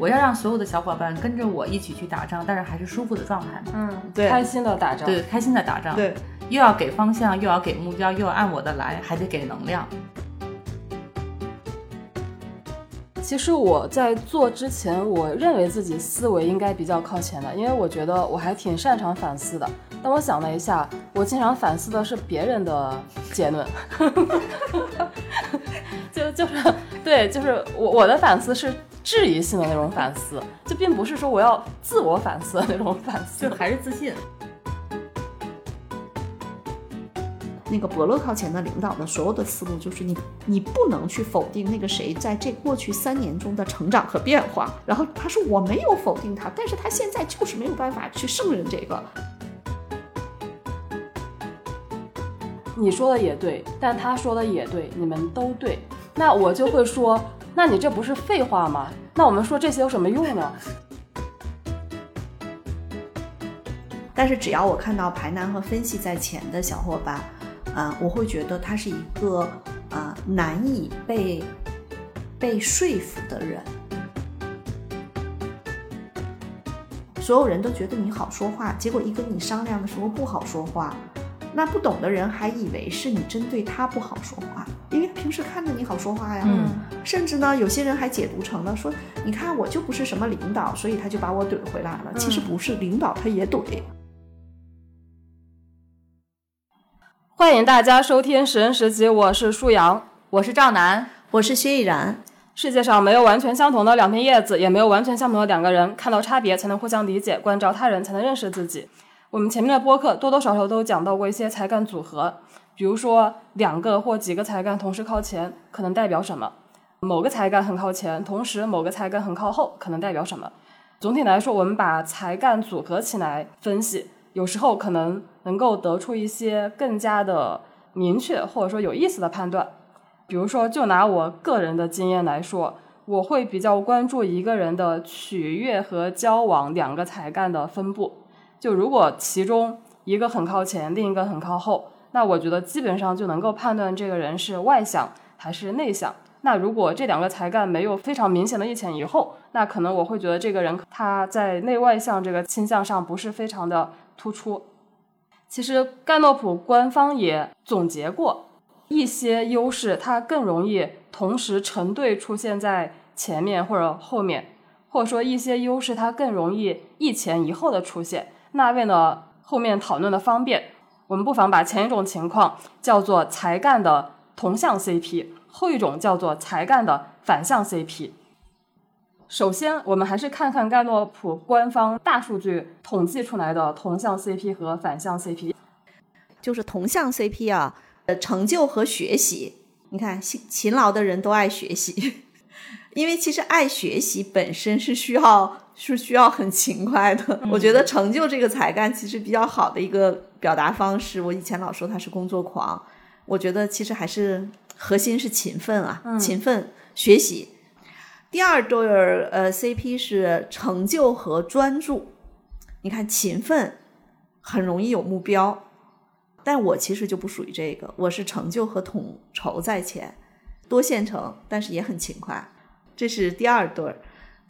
我要让所有的小伙伴跟着我一起去打仗，但是还是舒服的状态。嗯，对开心的打仗。对，开心的打仗。，对，又要给方向，又要给目标，又要按我的来，还得给能量。其实我在做之前，我认为自己思维应该比较靠前的，因为我觉得我还挺擅长反思的。但我想了一下，我经常反思的是别人的结论，就就是对，就是我我的反思是质疑性的那种反思，就并不是说我要自我反思的那种反思就。还是自信。那个伯乐靠前的领导的所有的思路就是你，你不能去否定那个谁在这过去三年中的成长和变化。然后他说我没有否定他，但是他现在就是没有办法去胜任这个。你说的也对，但他说的也对，你们都对。那我就会说，那你这不是废话吗？那我们说这些有什么用呢？但是只要我看到排难和分析在前的小伙伴，啊、我会觉得他是一个啊、难以被被说服的人。所有人都觉得你好说话，结果一跟你商量的时候不好说话，那不懂的人还以为是你针对他不好说话，因为平时看着你好说话呀。嗯甚至呢，有些人还解读成了说，你看我就不是什么领导，所以他就把我怼回来了。其实不是，领导他也怼。欢迎大家收听《十人十集》，我是舒阳。我是赵楠，我是薛逸然，世界上没有完全相同的两片叶子，也没有完全相同的两个人。看到差别，才能互相理解；关照他人，才能认识自己。我们前面的播客多多少少都讲到过一些才干组合，比如说两个或几个才干同时靠前，可能代表什么；某个才干很靠前，同时某个才干很靠后，可能代表什么。总体来说，我们把才干组合起来分析，有时候可能能够得出一些更加的明确或者说有意思的判断。比如说，就拿我个人的经验来说，我会比较关注一个人的取悦和交往两个才干的分布。就如果其中一个很靠前，另一个很靠后，那我觉得基本上就能够判断这个人是外向还是内向。那如果这两个才干没有非常明显的一前一后，那可能我会觉得这个人他在内外向这个倾向上不是非常的突出。其实盖诺普官方也总结过，一些优势它更容易同时成对出现在前面或者后面，或者说一些优势它更容易一前一后的出现。那为了后面讨论的方便，我们不妨把前一种情况叫做才干的同向 CP，后一种叫做才干的反向 CP。首先，我们还是看看盖洛普官方大数据统计出来的同向 CP 和反向 CP。就是同向 CP 啊，呃，成就和学习。你看，勤勤劳的人都爱学习，因为其实爱学习本身是需要是需要很勤快的。我觉得成就这个才干其实比较好的一个表达方式。我以前老说他是工作狂，我觉得其实还是核心是勤奋啊，勤奋学习。第二对儿呃 CP 是成就和专注。你看勤奋很容易有目标，但我其实就不属于这个，我是成就和统筹在前，多线程，但是也很勤快。这是第二对儿。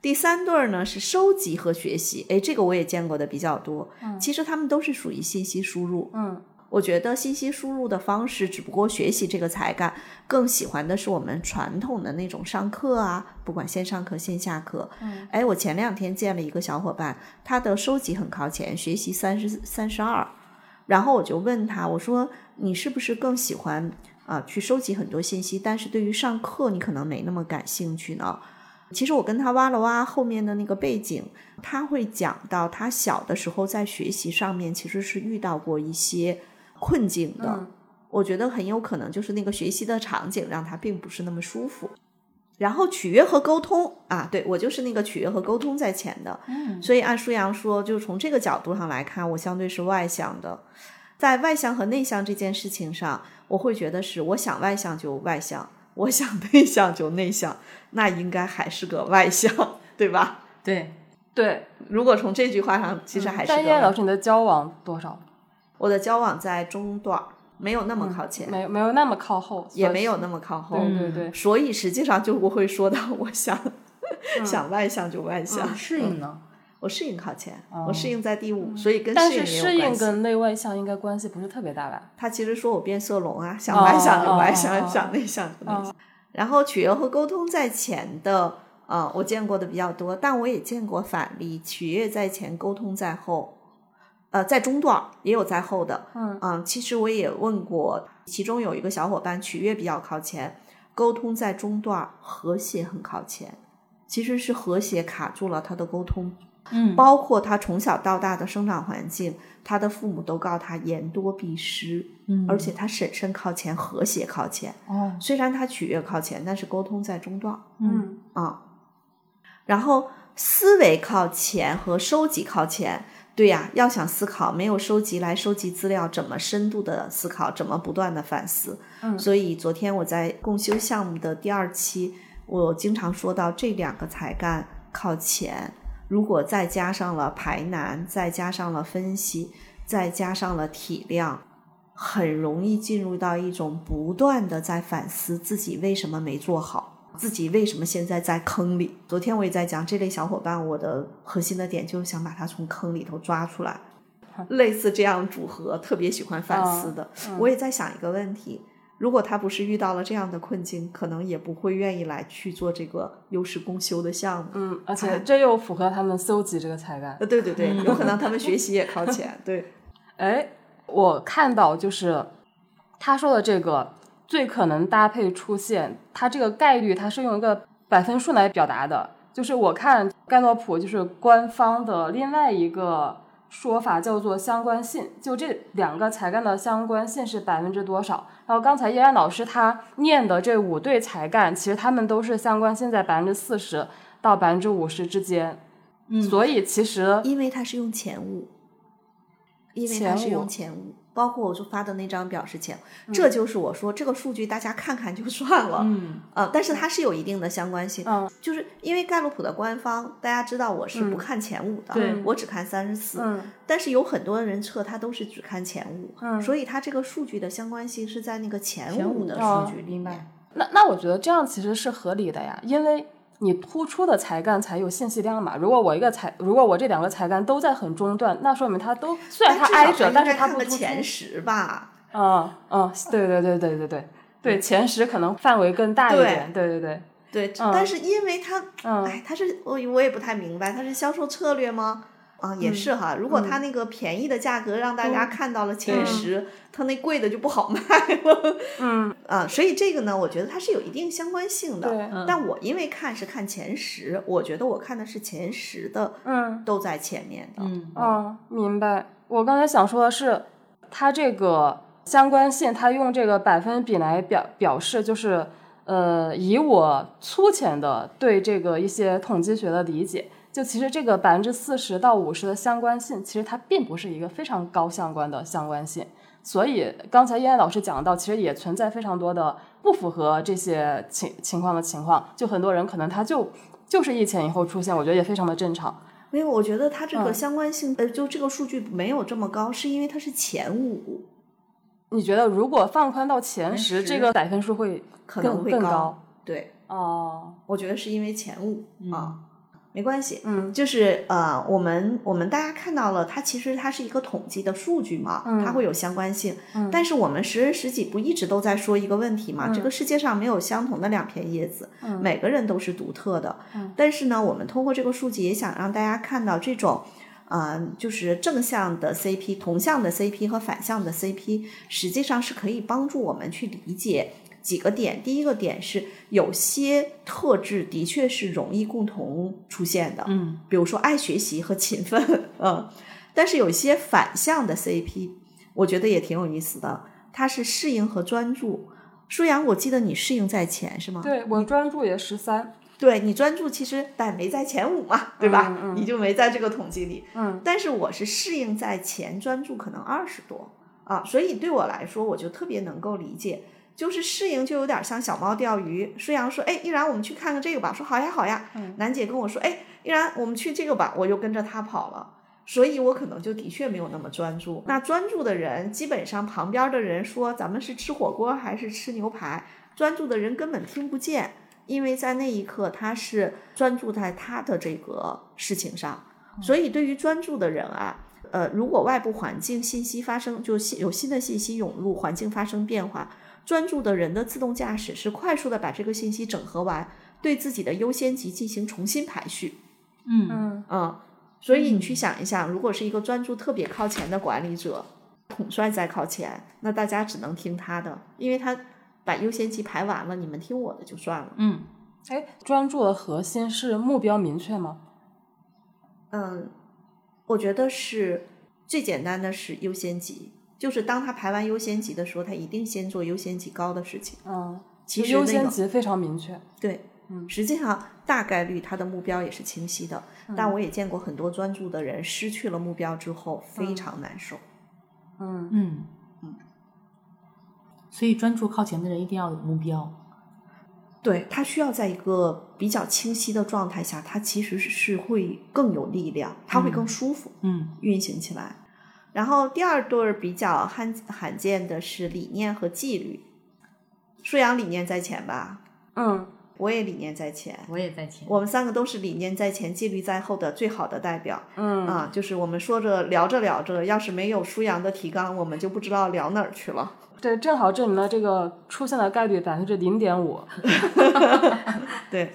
第三对儿呢是收集和学习，诶，这个我也见过的比较多。嗯其实他们都是属于信息输入。嗯我觉得信息输入的方式，只不过学习这个才干，更喜欢的是我们传统的那种上课啊，不管线上课、线下课。嗯，哎，我前两天见了一个小伙伴，他的收集很靠前，学习三十三十二。然后我就问他，我说你是不是更喜欢啊、去收集很多信息，但是对于上课你可能没那么感兴趣呢？其实我跟他挖了挖后面的那个背景，他会讲到他小的时候在学习上面其实是遇到过一些困境的。嗯我觉得很有可能就是那个学习的场景让他并不是那么舒服。然后取悦和沟通啊，对我就是那个取悦和沟通在前的，嗯所以按舒阳说，就是从这个角度上来看，我相对是外向的。在外向和内向这件事情上，我会觉得是我想外向就外向，我想内向就内向，那应该还是个外向，对吧？对，对。如果从这句话上，其实还是但燕老师，你的交往多少？我的交往在中段，没有那么靠前，没有没有那么靠后，也没有那么靠后。对对对，所以实际上就不会说到我想 想外向就外向。适应呢？我适应靠前，哦我适应在第五，所以跟但适是适应应也有关系。跟内外向应该关系不是特别大吧？他其实说我变色龙啊，想外向就外向，想内向就内向。哦然后取悦和沟通在前的，呃，我见过的比较多，但我也见过反例，取悦在前，沟通在后。呃，在中段儿也有在后的，嗯其实我也问过，其中有一个小伙伴取悦比较靠前，沟通在中段儿，和谐很靠前，其实是和谐卡住了他的沟通，嗯。包括他从小到大的生长环境，他的父母都告他言多必失，嗯。而且他审慎靠前，和谐靠前。哦，虽然他取悦靠前，但是沟通在中段嗯。啊、然后思维靠前和收集靠前，对呀，要想思考，没有收集来收集资料，怎么深度的思考，怎么不断的反思？嗯。所以昨天我在共修项目的第二期，我经常说到这两个才干靠前，如果再加上了排难，再加上了分析，再加上了体谅，很容易进入到一种不断的在反思自己为什么没做好。自己为什么现在在坑里？昨天我也在讲这类小伙伴，我的核心的点就是想把他从坑里头抓出来。类似这样组合，特别喜欢反思的，我也在想一个问题：如果他不是遇到了这样的困境，可能也不会愿意来去做这个优势公修的项目。嗯，而且这又符合他们搜集这个才干。呃，对对对，有可能他们学习也靠前。对，哎，我看到就是他说的这个最可能搭配出现，它这个概率它是用一个百分数来表达的。就是我看盖诺普就是官方的另外一个说法叫做相关性，就这两个才干的相关性是百分之多少？然后刚才叶然老师他念的这五对才干，其实他们都是相关性在百分之四十到百分之五十之间。嗯所以其实因为它是用前五，因为它是用前五，包括我就发的那张表是前，这就是我说这个数据大家看看就算了。嗯。呃，但是它是有一定的相关性，嗯。就是因为盖洛普的官方，大家知道我是不看前五的，对我只看三十四，嗯。但是有很多人测他都是只看前五，嗯。所以它这个数据的相关性是在那个前前五五的哦数据里面。那那我觉得这样其实是合理的呀，因为你突出的才干才有信息量嘛。如果我一个才，如果我这两个才干都在很中段，那说明他都虽然他挨着，但是他不突出。前十吧。嗯嗯，对对对对对对对，前十可能范围更大一点。对对对，对，但是因为它，嗯哎，他是我我也不太明白，他是销售策略吗？啊，也是哈。如果它那个便宜的价格让大家看到了前十，它那贵的就不好卖了。嗯 啊，所以这个呢，我觉得它是有一定相关性的。对但我因为看是看前十，我觉得我看的是前十的嗯都在前面的。嗯嗯，明白。我刚才想说的是，它这个相关性，它用这个百分比来表表示，就是呃，以我粗浅的对这个一些统计学的理解，就其实这个百分之四十到五十的相关性，其实它并不是一个非常高相关的相关性。所以刚才燕燕老师讲到，其实也存在非常多的不符合这些情情况的情况，就很多人可能他就就是一前一后出现，我觉得也非常的正常。没有，我觉得它这个嗯相关性，呃，就这个数据没有这么高，是因为它是前五，你觉得如果放宽到前十，这个百分数会可能会高对，哦？我觉得是因为前五、啊，没关系。嗯就是呃，我们我们大家看到了，它其实它是一个统计的数据嘛，嗯它会有相关性。嗯但是我们十人十己不一直都在说一个问题嘛？这个世界上没有相同的两片叶子，嗯每个人都是独特的。嗯但是呢，我们通过这个数据也想让大家看到这种。呃，就是正向的 CP、同向的 CP 和反向的 CP，实际上是可以帮助我们去理解几个点。第一个点是，有些特质的确是容易共同出现的，嗯比如说爱学习和勤奋，嗯，但是有一些反向的 CP，我觉得也挺有意思的，它是适应和专注。舒阳，我记得你适应在前是吗？对我专注也十三，对你专注其实但没在前五嘛，对吧？嗯嗯你就没在这个统计里。嗯但是我是适应在前，专注可能二十多啊，所以对我来说，我就特别能够理解。就是适应就有点像小猫钓鱼。舒阳说：“哎，依然我们去看看这个吧。”说：“好呀，好呀。嗯楠姐跟我说：“哎，依然我们去这个吧。”我就跟着他跑了。所以我可能就的确没有那么专注。那专注的人，基本上旁边的人说咱们是吃火锅还是吃牛排，专注的人根本听不见。因为在那一刻他是专注在他的这个事情上，所以对于专注的人啊，呃，如果外部环境信息发生，就新有新的信息涌入，环境发生变化，专注的人的自动驾驶是快速的把这个信息整合完，对自己的优先级进行重新排序。嗯嗯嗯，所以你去想一想，如果是一个专注特别靠前的管理者，统帅在靠前，那大家只能听他的，因为他把优先级排完了，你们听我的就算了。嗯哎，专注的核心是目标明确吗？嗯，我觉得是最简单的是优先级，就是当他排完优先级的时候，他一定先做优先级高的事情。嗯，其实优那个先级非常明确。对，嗯实际上大概率他的目标也是清晰的，但我也见过很多专注的人失去了目标之后非常难受。嗯嗯嗯，所以专注靠前的人一定要有目标。对他需要在一个比较清晰的状态下，他其实是会更有力量，他会更舒服、嗯运行起来。然后第二对儿比较罕罕见的是理念和纪律，舒阳理念在前吧，嗯我也理念在前，我也在前。我们三个都是理念在前、纪律在后的最好的代表。嗯啊，就是我们说着聊着聊着，要是没有舒阳的提纲，我们就不知道聊哪儿去了。对，正好证明了这个出现的概率百分之零点五。对，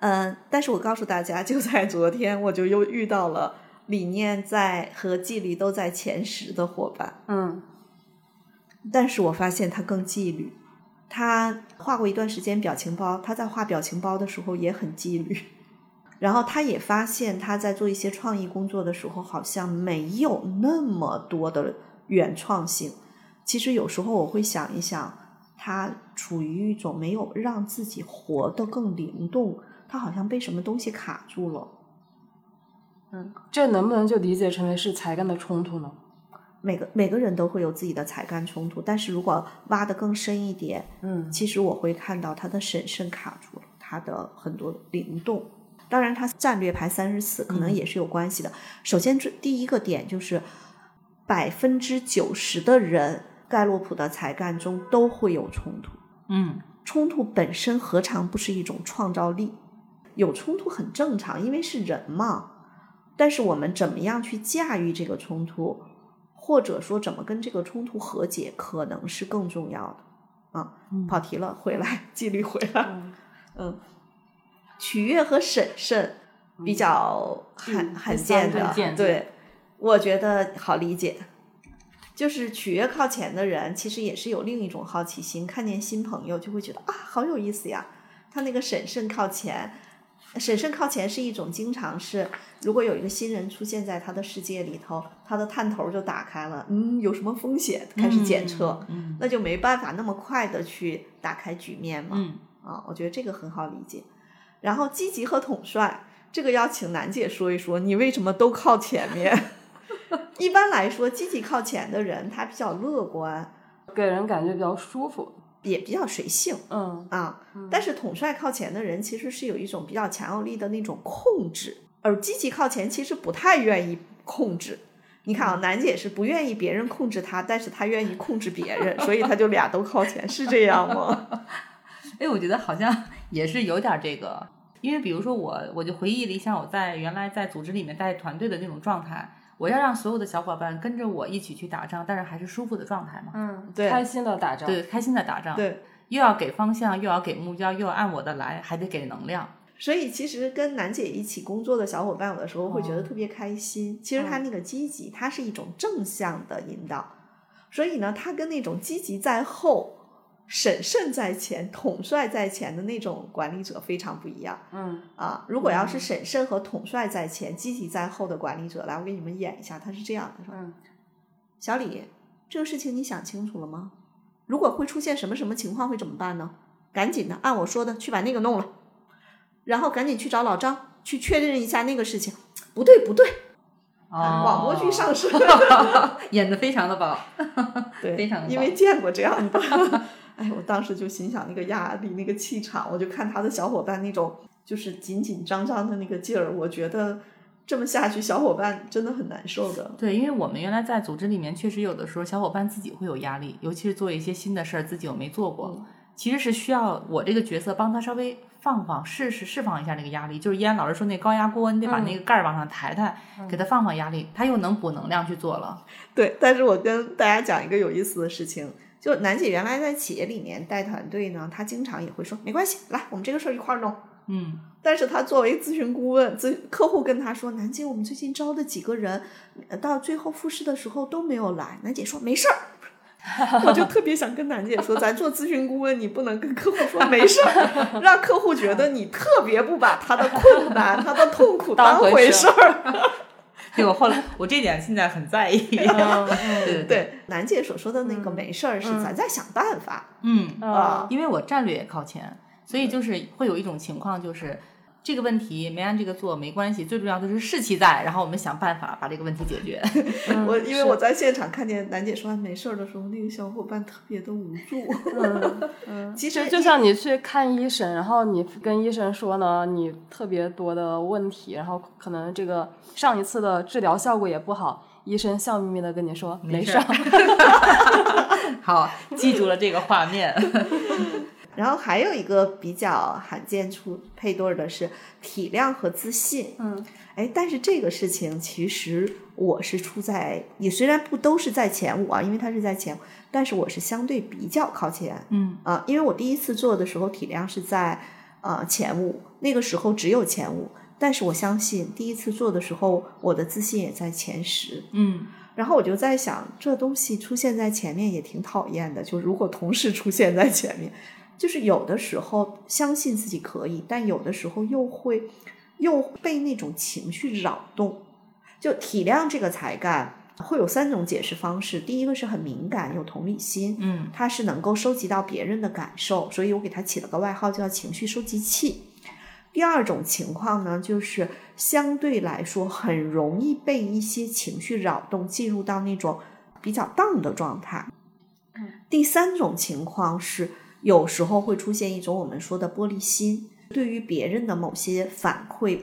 嗯、但是我告诉大家，就在昨天，我就又遇到了理念在和纪律都在前十的伙伴，嗯但是我发现他更纪律。他画过一段时间表情包，他在画表情包的时候也很纪律。然后他也发现他在做一些创意工作的时候，好像没有那么多的原创性。其实有时候我会想一想，他处于一种没有让自己活得更灵动，他好像被什么东西卡住了。这能不能就理解成为是才干的冲突呢？每个每个人都会有自己的才干冲突，但是如果挖得更深一点，嗯其实我会看到他的审慎卡住了，他的很多灵动。当然，他战略排三十四，可能也是有关系的。首先，这第一个点就是百分之九十的人，盖洛普的才干中都会有冲突。嗯冲突本身何尝不是一种创造力？有冲突很正常，因为是人嘛。但是我们怎么样去驾驭这个冲突，或者说怎么跟这个冲突和解，可能是更重要的。啊，跑题了，回来，纪律回来。嗯嗯，取悦和审慎比较罕、嗯罕见的对，我觉得好理解。就是取悦靠前的人，其实也是有另一种好奇心，看见新朋友就会觉得啊，好有意思呀。他那个审慎靠前，审慎靠前是一种经常是，如果有一个新人出现在他的世界里头，他的探头就打开了，嗯，有什么风险，开始检测，嗯那就没办法那么快的去打开局面嘛。嗯啊，我觉得这个很好理解。然后积极和统帅，这个要请楠姐说一说，你为什么都靠前面？一般来说，积极靠前的人，他比较乐观，给人感觉比较舒服。也比较随性嗯啊。但是统帅靠前的人，其实是有一种比较强有力的那种控制，而积极靠前其实不太愿意控制。你看啊，楠姐是不愿意别人控制她，但是她愿意控制别人，所以她就俩都靠前，是这样吗？哎，我觉得好像也是有点这个，因为比如说我，我就回忆了一下我在原来在组织里面带团队的那种状态，我要让所有的小伙伴跟着我一起去打仗，但是还是舒服的状态嘛，嗯，对开心的打仗。对，开心的打仗，，对。又要给方向，又要给目标，又要按我的来，还得给能量，所以其实跟楠姐一起工作的小伙伴，有的时候会觉得特别开心。其实他那个积极，它是一种正向的引导。所以呢，他跟那种积极在后、审慎在前、统帅在前的那种管理者非常不一样嗯啊。如果要是审慎和统帅在前、积极在后的管理者，来，我给你们演一下，他是这样的：说嗯小李，这个事情你想清楚了吗？如果会出现什么什么情况，会怎么办呢？赶紧的，按我说的去把那个弄了，然后赶紧去找老张去确认一下那个事情。不对，不对，哦广播剧上身，演的非常的棒，对，非常的因为见过这样的。哎，我当时就心想那个压力、那个气场，我就看他的小伙伴那种就是紧紧张张的那个劲儿，我觉得这么下去，小伙伴真的很难受的。对，因为我们原来在组织里面，确实有的时候小伙伴自己会有压力，尤其是做一些新的事儿，自己又没做过。其实是需要我这个角色帮他稍微放放试试释放一下那个压力。就是依然老师说那高压锅，你得把那个盖儿往上抬抬，给他放放压力，他又能补能量去做了。对，但是我跟大家讲一个有意思的事情，就楠姐原来在企业里面带团队呢，她经常也会说没关系，来我们这个事儿一块儿弄。嗯，但是她作为咨询顾问，咨客户跟她说，楠姐我们最近招的几个人，呃到最后复试的时候都没有来，楠姐说没事儿。我就特别想跟楠姐说，咱做咨询顾问，你不能跟客户说没事儿，让客户觉得你特别不把他的困难、他的痛苦当回事儿。对我后来我这点现在很在意。对 对对，对，楠姐所说的那个没事儿，是咱在想办法。嗯，啊。因为我战略也靠前，所以就是会有一种情况，就是这个问题没按这个做没关系，最重要的是士气在，然后我们想办法把这个问题解决。我因为我在现场看见楠姐说完没事儿的时候，那个小伙伴特别的无助。嗯 嗯，其实就就像你去看医生，然后你跟医生说呢，你特别多的问题，然后可能这个上一次的治疗效果也不好，医生笑眯眯的跟你说没事事儿，好，记住了这个画面。然后还有一个比较罕见出配对儿的是体谅和自信。嗯，哎，但是这个事情其实我是出在，也虽然不都是在前五啊，因为它是在前五，但是我是相对比较靠前。嗯啊，因为我第一次做的时候体量是在呃前五，那个时候只有前五，但是我相信第一次做的时候，我的自信也在前十。嗯然后我就在想，这东西出现在前面也挺讨厌的。就如果同时出现在前面，就是有的时候相信自己可以，但有的时候又会又被那种情绪扰动。就体谅这个才干会有三种解释方式，第一个是很敏感，有同理心，嗯他是能够收集到别人的感受，所以我给他起了个外号叫情绪收集器。第二种情况呢，就是相对来说很容易被一些情绪扰动，进入到那种比较 down 的状态。第三种情况是，有时候会出现一种我们说的玻璃心，对于别人的某些反馈，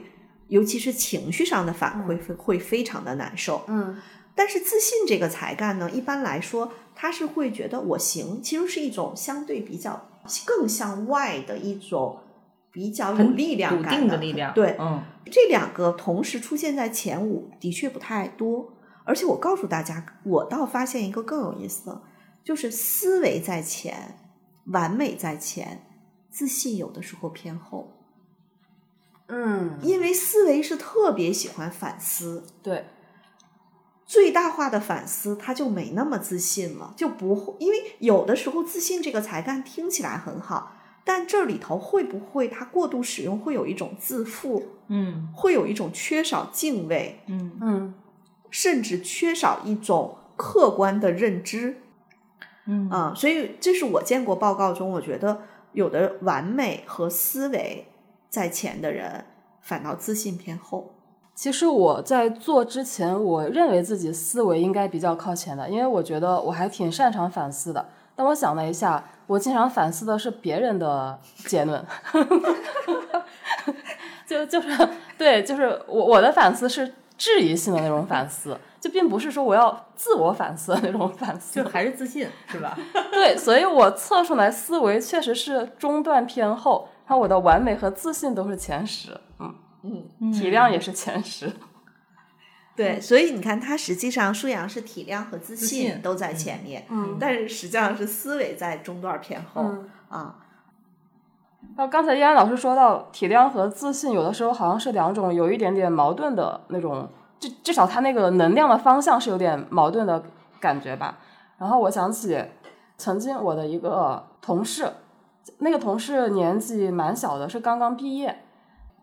尤其是情绪上的反馈，会会非常的难受。嗯但是自信这个才干呢，一般来说，他是会觉得我行，其实是一种相对比较更向外的一种比较有力量笃感定的力量。对，嗯这两个同时出现在前五的确不太多。而且我告诉大家，我倒发现一个更有意思的，就是思维在前，完美在前，自信有的时候偏后，嗯，因为思维是特别喜欢反思，对，最大化的反思，他就没那么自信了，就不会，因为有的时候自信这个才干听起来很好，但这里头会不会他过度使用，会有一种自负，嗯。会有一种缺少敬畏，嗯嗯。甚至缺少一种客观的认知嗯啊、所以这是我见过报告中，我觉得有的完美和思维在前的人，反倒自信偏后。其实我在做之前，我认为自己思维应该比较靠前的，因为我觉得我还挺擅长反思的。但我想了一下，我经常反思的是别人的结论，就就是对，就是我我的反思是质疑性的那种反思，就并不是说我要自我反思的那种反思就。还是自信是吧？对，所以我测出来思维确实是中段偏后，然后我的完美和自信都是前十，嗯，嗯，体量也是前十。对，所以你看，他实际上舒阳是体量和自自信信都在前面，嗯但是实际上是思维在中段偏后、嗯啊。那刚才依然老师说到体谅和自信，有的时候好像是两种有一点点矛盾的那种，至至少他那个能量的方向是有点矛盾的感觉吧。然后我想起曾经我的一个同事，那个同事年纪蛮小的，是刚刚毕业，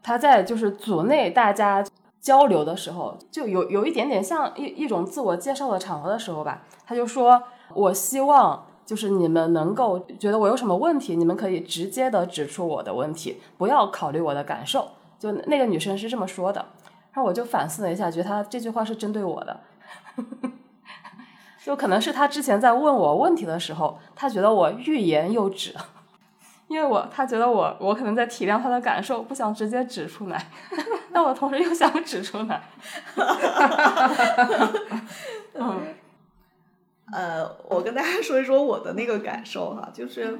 他在就是组内大家交流的时候，就有有一点点像一一种自我介绍的场合的时候吧，他就说：“我希望就是你们能够觉得我有什么问题，你们可以直接的指出我的问题，不要考虑我的感受。”就那个女生是这么说的，然后我就反思了一下，觉得她这句话是针对我的。就可能是她之前在问我问题的时候，她觉得我欲言又止，因为我她觉得我我可能在体谅她的感受，不想直接指出来，但我同时又想指出来。嗯呃，我跟大家说一说我的那个感受哈，就是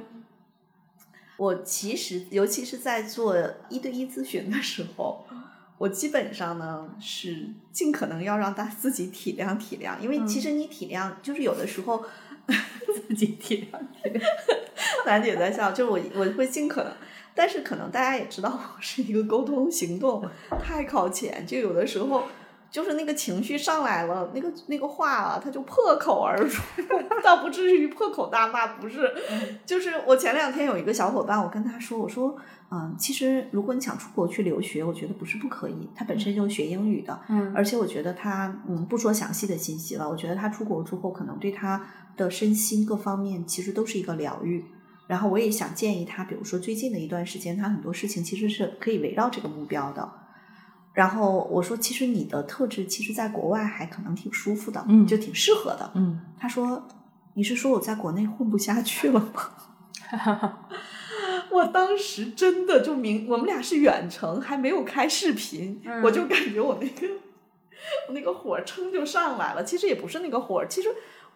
我其实，尤其是在做一对一咨询的时候，我基本上呢是尽可能要让大家自己体谅体谅，因为其实你体谅，就是有的时候 自己体谅体谅。楠姐在笑，就是我我会尽可能，但是可能大家也知道，我是一个沟通行动 太靠前，就有的时候。就是那个情绪上来了，那个那个话啊，他就破口而出，倒不至于破口大骂，不是。就是我前两天有一个小伙伴，我跟他说，我说，嗯，其实如果你想出国去留学，我觉得不是不可以。他本身就学英语的，嗯，而且我觉得他，嗯，不说详细的信息了，我觉得他出国之后，可能对他的身心各方面其实都是一个疗愈。然后我也想建议他，比如说最近的一段时间，他很多事情其实是可以围绕这个目标的。然后我说，其实你的特质，其实在国外还可能挺舒服的，嗯就挺适合的。嗯，他说：“你是说我在国内混不下去了吗？” 我当时真的就明，我们俩是远程，还没有开视频，我就感觉我那个我那个火撑就上来了。其实也不是那个火，其实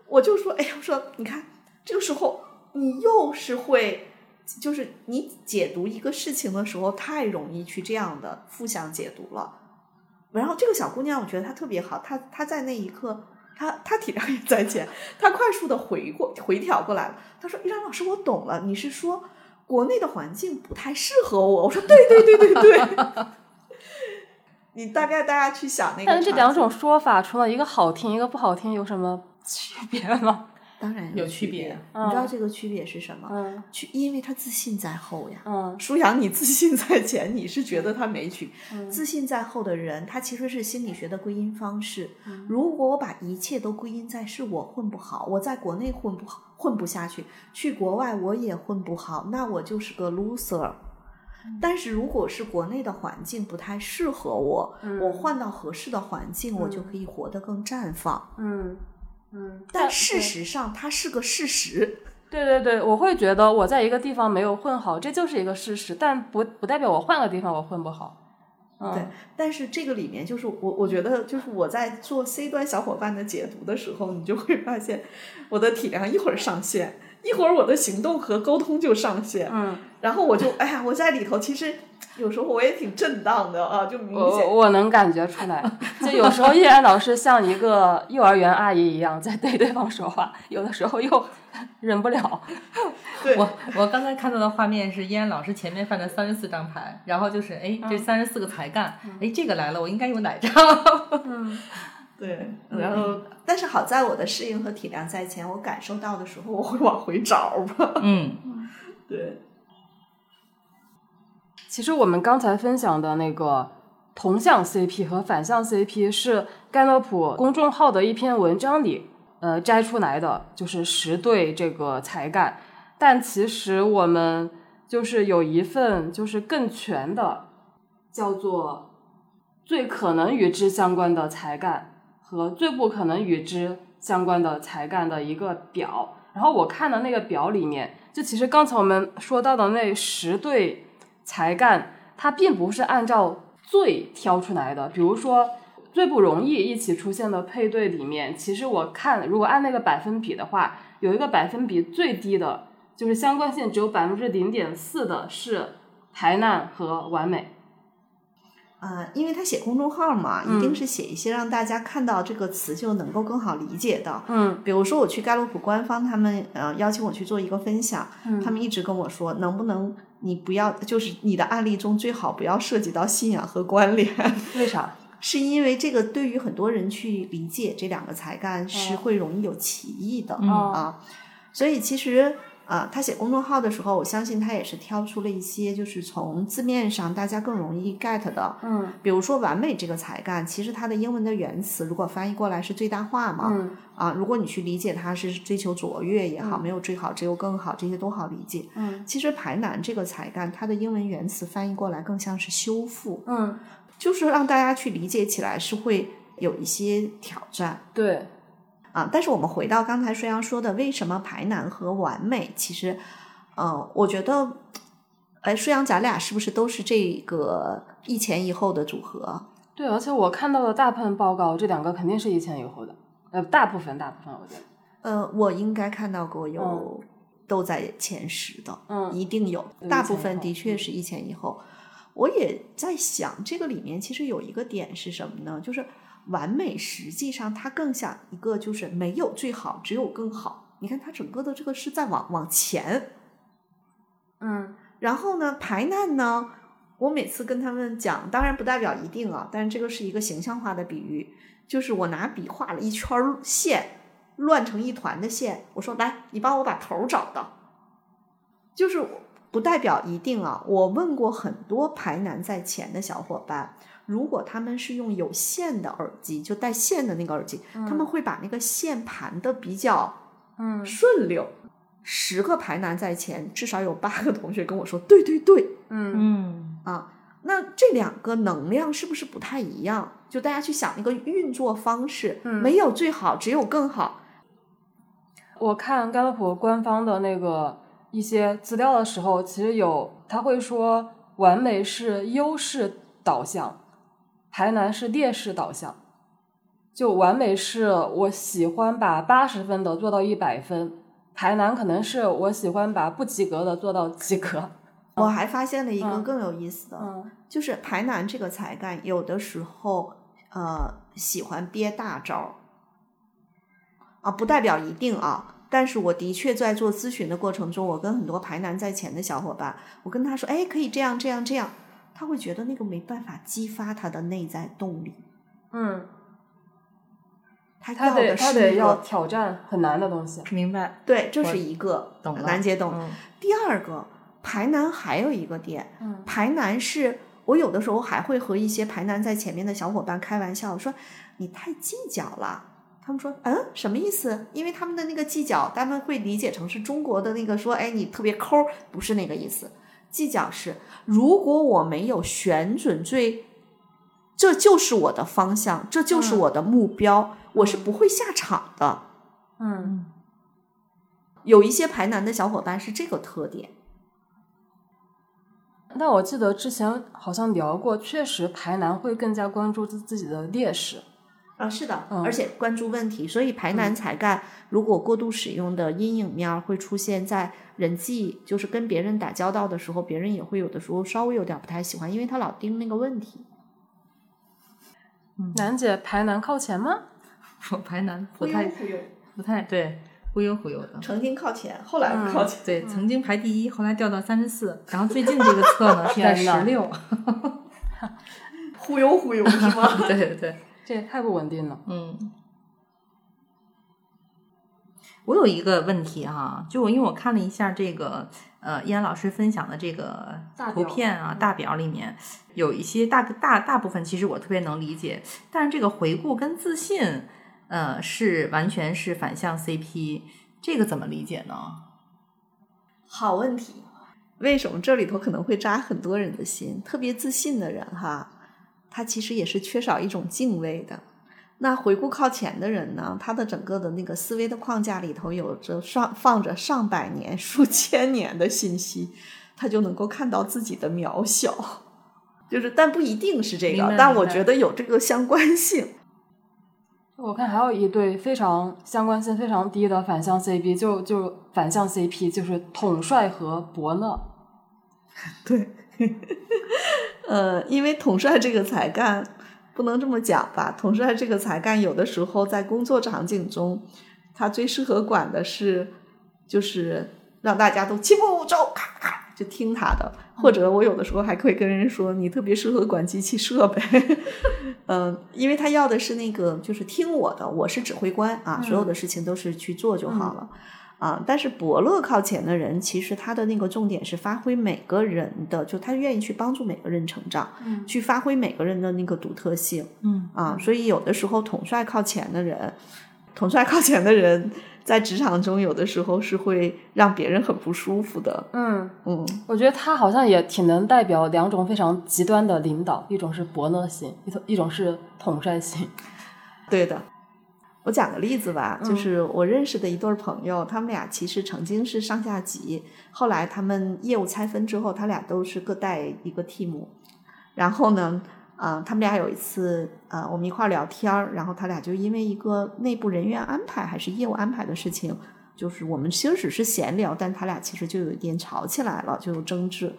我就说，哎呀，我说你看，这个时候你又是会。就是你解读一个事情的时候，太容易去这样的负向解读了。然后这个小姑娘，我觉得她特别好，她她在那一刻，她她体谅也在前，她快速的回过回调过来了。她说：“依然老师，我懂了，你是说国内的环境不太适合我？”我说：“对对对对对。”你大概大家去想那个，但是这两种说法，除了一个好听，一个不好听，有什么区别吗？当然有区区别你知道这个区别是什么？嗯去，因为他自信在后呀。嗯舒阳，你自信在前，你是觉得他没去。嗯自信在后的人，他其实是心理学的归因方式。嗯如果我把一切都归因在是我混不好，我在国内混不好，混不下去，去国外我也混不好，那我就是个 loser。但是如果是国内的环境不太适合我，嗯我换到合适的环境，我就可以活得更绽放。嗯嗯，但事实上，它是个事实。对对对，我会觉得我在一个地方没有混好，这就是一个事实，但不不代表我换个地方我混不好。嗯、对，但是这个里面就是我，我觉得就是我在做 C 端小伙伴的解读的时候，你就会发现我的体量一会儿上线，一会儿我的行动和沟通就上线，嗯，然后我就哎呀，我在里头其实有时候我也挺震荡的啊，就明显我我能感觉出来，就有时候依然老师像一个幼儿园阿姨一样在对对方说话，有的时候又忍不了。对我我刚才看到的画面是依然老师前面放着三十四张牌，然后就是哎，这三十四个才干，哎，这个来了，我应该用哪张？对，然后但是好在我的适应和体谅在前，我感受到的时候我会往回找吧，嗯，对，其实我们刚才分享的那个同向 CP 和反向 CP 是盖洛普公众号的一篇文章里呃摘出来的，就是十对这个才干。但其实我们就是有一份就是更全的，叫做最可能与之相关的才干和最不可能与之相关的才干的一个表。然后我看的那个表里面，就其实刚才我们说到的那十对才干，它并不是按照最挑出来的。比如说最不容易一起出现的配对里面，其实我看如果按那个百分比的话，有一个百分比最低的，就是相关性只有百分之零点四的是排难和完美。啊、因为他写公众号嘛，一定是写一些让大家看到这个词就能够更好理解的。嗯比如说我去盖洛普官方，他们呃邀请我去做一个分享，他们一直跟我说，能不能你不要，就是你的案例中最好不要涉及到信仰和关联，为啥？是因为这个对于很多人去理解这两个才干是会容易有歧义的、嗯啊，所以其实。啊，他写公众号的时候，我相信他也是挑出了一些，就是从字面上大家更容易 get 的，嗯。比如说“完美”这个才干，其实它的英文的原词如果翻译过来是最大化嘛，嗯。啊，如果你去理解它是追求卓越也好，没有最好，只有更好，这些都好理解。嗯。其实排难这个才干，它的英文原词翻译过来更像是修复，嗯，就是让大家去理解起来是会有一些挑战。对，啊。但是我们回到刚才舒阳说的，为什么排难和完美？其实，呃，我觉得，哎，舒阳，咱俩是不是都是这个一前一后的组合？对，而且我看到的大部分报告，这两个肯定是一前一后的，呃，大部分大部分我觉得。呃，我应该看到过有都在前十的，嗯一定有，大部分的确是一前一后。我也在想，这个里面其实有一个点是什么呢？就是完美实际上它更像一个就是没有最好，只有更好。你看它整个的这个是在往往前，嗯然后呢，排难呢，我每次跟他们讲，当然不代表一定啊，但是这个是一个形象化的比喻，就是我拿笔画了一圈线，乱成一团的线，我说来，你帮我把头找到，就是不代表一定啊。我问过很多排难在前的小伙伴，如果他们是用有线的耳机，就带线的那个耳机，他们会把那个线盘的比较嗯顺溜。十个排难在前，至少有八个同学跟我说，对对对，嗯嗯啊，那这两个能量是不是不太一样？就大家去想那个运作方式，嗯没有最好，只有更好。我看甘乐普官方的那个一些资料的时候，其实有他会说，完美是优势导向，排难是劣势导向。就完美是我喜欢把八十分的做到一百分，排难可能是我喜欢把不及格的做到及格。我还发现了一个嗯更有意思的，嗯就是排难这个才干，有的时候呃喜欢憋大招儿啊，不代表一定啊。但是我的确在做咨询的过程中，我跟很多排难在前的小伙伴，我跟他说，哎，可以这样这样这样，他会觉得那个没办法激发他的内在动力，嗯，他他要的是得他得要挑战很难的东西。明白，对，这是一个懂了，难解懂。嗯第二个排难还有一个点，嗯排难是我有的时候还会和一些排难在前面的小伙伴开玩笑说你太计较了。他们说嗯什么意思？因为他们的那个计较，他们会理解成是中国的那个说哎你特别抠，不是那个意思。计较是如果我没有选准最，这就是我的方向，这就是嗯我的目标，我是不会下场的。嗯有一些排难的小伙伴是这个特点。但我记得之前好像聊过，确实排难会更加关注自自己的劣势。啊，是的，嗯而且关注问题，所以排难才干如果过度使用的阴影面儿会出现在人际，就是跟别人打交道的时候，别人也会有的时候稍微有点不太喜欢，因为他老盯那个问题。楠姐排难靠前吗？我排难不太忽悠，不太对，忽悠忽悠的。曾经靠前，后来靠前。对，曾经排第一，后来掉到三十四，然后最近这个测呢 是在十六。忽悠忽悠是吗？对对对，这也太不稳定了。嗯。我有一个问题哈、就我因为我看了一下这个呃依然老师分享的这个图大表片啊大表里面有一些大大大部分其实我特别能理解，但是这个回顾跟自信呃是完全是反向 CP，这个怎么理解呢？好问题。为什么这里头可能会扎很多人的心？特别自信的人哈，他其实也是缺少一种敬畏的。那回顾靠前的人呢，他的整个的那个思维的框架里头有着上放着上百年、数千年的信息，他就能够看到自己的渺小。就是，但不一定是这，个但我觉得有这个相关性。我看还有一对非常相关性非常低的反向 CP，就就反向 CP 就是统帅和伯乐。对，呃，因为统帅这个才干不能这么讲吧，统帅这个才干有的时候在工作场景中，他最适合管的是就是让大家都齐步走，咔咔就听他的，或者我有的时候还可以跟人说，你特别适合管机器设备，嗯、因为他要的是那个就是听我的，我是指挥官啊，所有的事情都是去做就好了。啊，但是伯乐靠前的人，其实他的那个重点是发挥每个人的，就他愿意去帮助每个人成长，嗯去发挥每个人的那个独特性嗯啊。所以有的时候统帅靠前的人，统帅靠前的人在职场中有的时候是会让别人很不舒服的。嗯，嗯，我觉得他好像也挺能代表两种非常极端的领导，一种是伯乐型，一种一种是统帅型。对的。我讲个例子吧，嗯就是我认识的一对朋友，他们俩其实曾经是上下级，后来他们业务拆分之后，他俩都是各带一个 team，然后呢，啊、他们俩有一次啊、我们一块儿聊天儿，然后他俩就因为一个内部人员安排还是业务安排的事情就是我们其实只是闲聊，但他俩其实就有一点吵起来了，就有争执。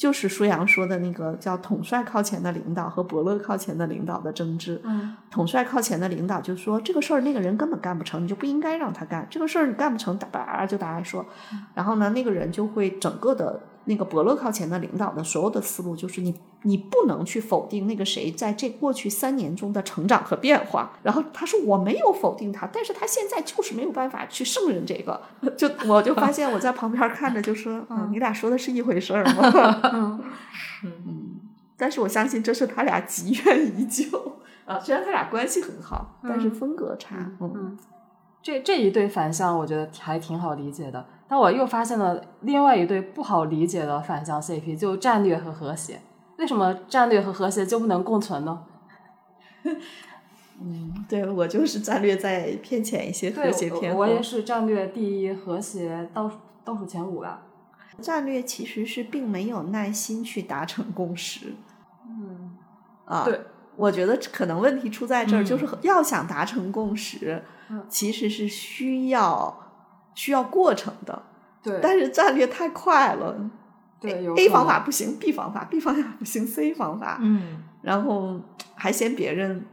就是舒扬说的那个叫统帅靠前的领导和伯乐靠前的领导的争执。嗯，统帅靠前的领导就说这个事儿那个人根本干不成，你就不应该让他干这个事儿，你干不成，叭就大家说。然后呢，那个人就会整个的那个伯乐靠前的领导的所有的思路就是你你不能去否定那个谁在这过去三年中的成长和变化。然后他说我没有否定他，但是他现在就是没有办法去胜任这个。就我就发现我在旁边看着就说，嗯，你俩说的是一回事儿吗？嗯嗯，但是我相信这是他俩积怨已久啊。虽然他俩关系很好，但是风格差。嗯嗯，这这一对反向我觉得还挺好理解的。但我又发现了另外一对不好理解的反向 CP，就战略和和谐。为什么战略和和谐就不能共存呢？嗯，对我就是战略在偏前一些，和谐偏后。我也是战略第一，和谐倒倒数前五吧。战略其实是并没有耐心去达成共识。嗯，啊，对，我觉得可能问题出在这儿，嗯就是要想达成共识，嗯其实是需要需要过程的。对，但是战略太快了对有，A 方法不行，B 方法，B 方法不行，C 方法，嗯，然后还嫌别人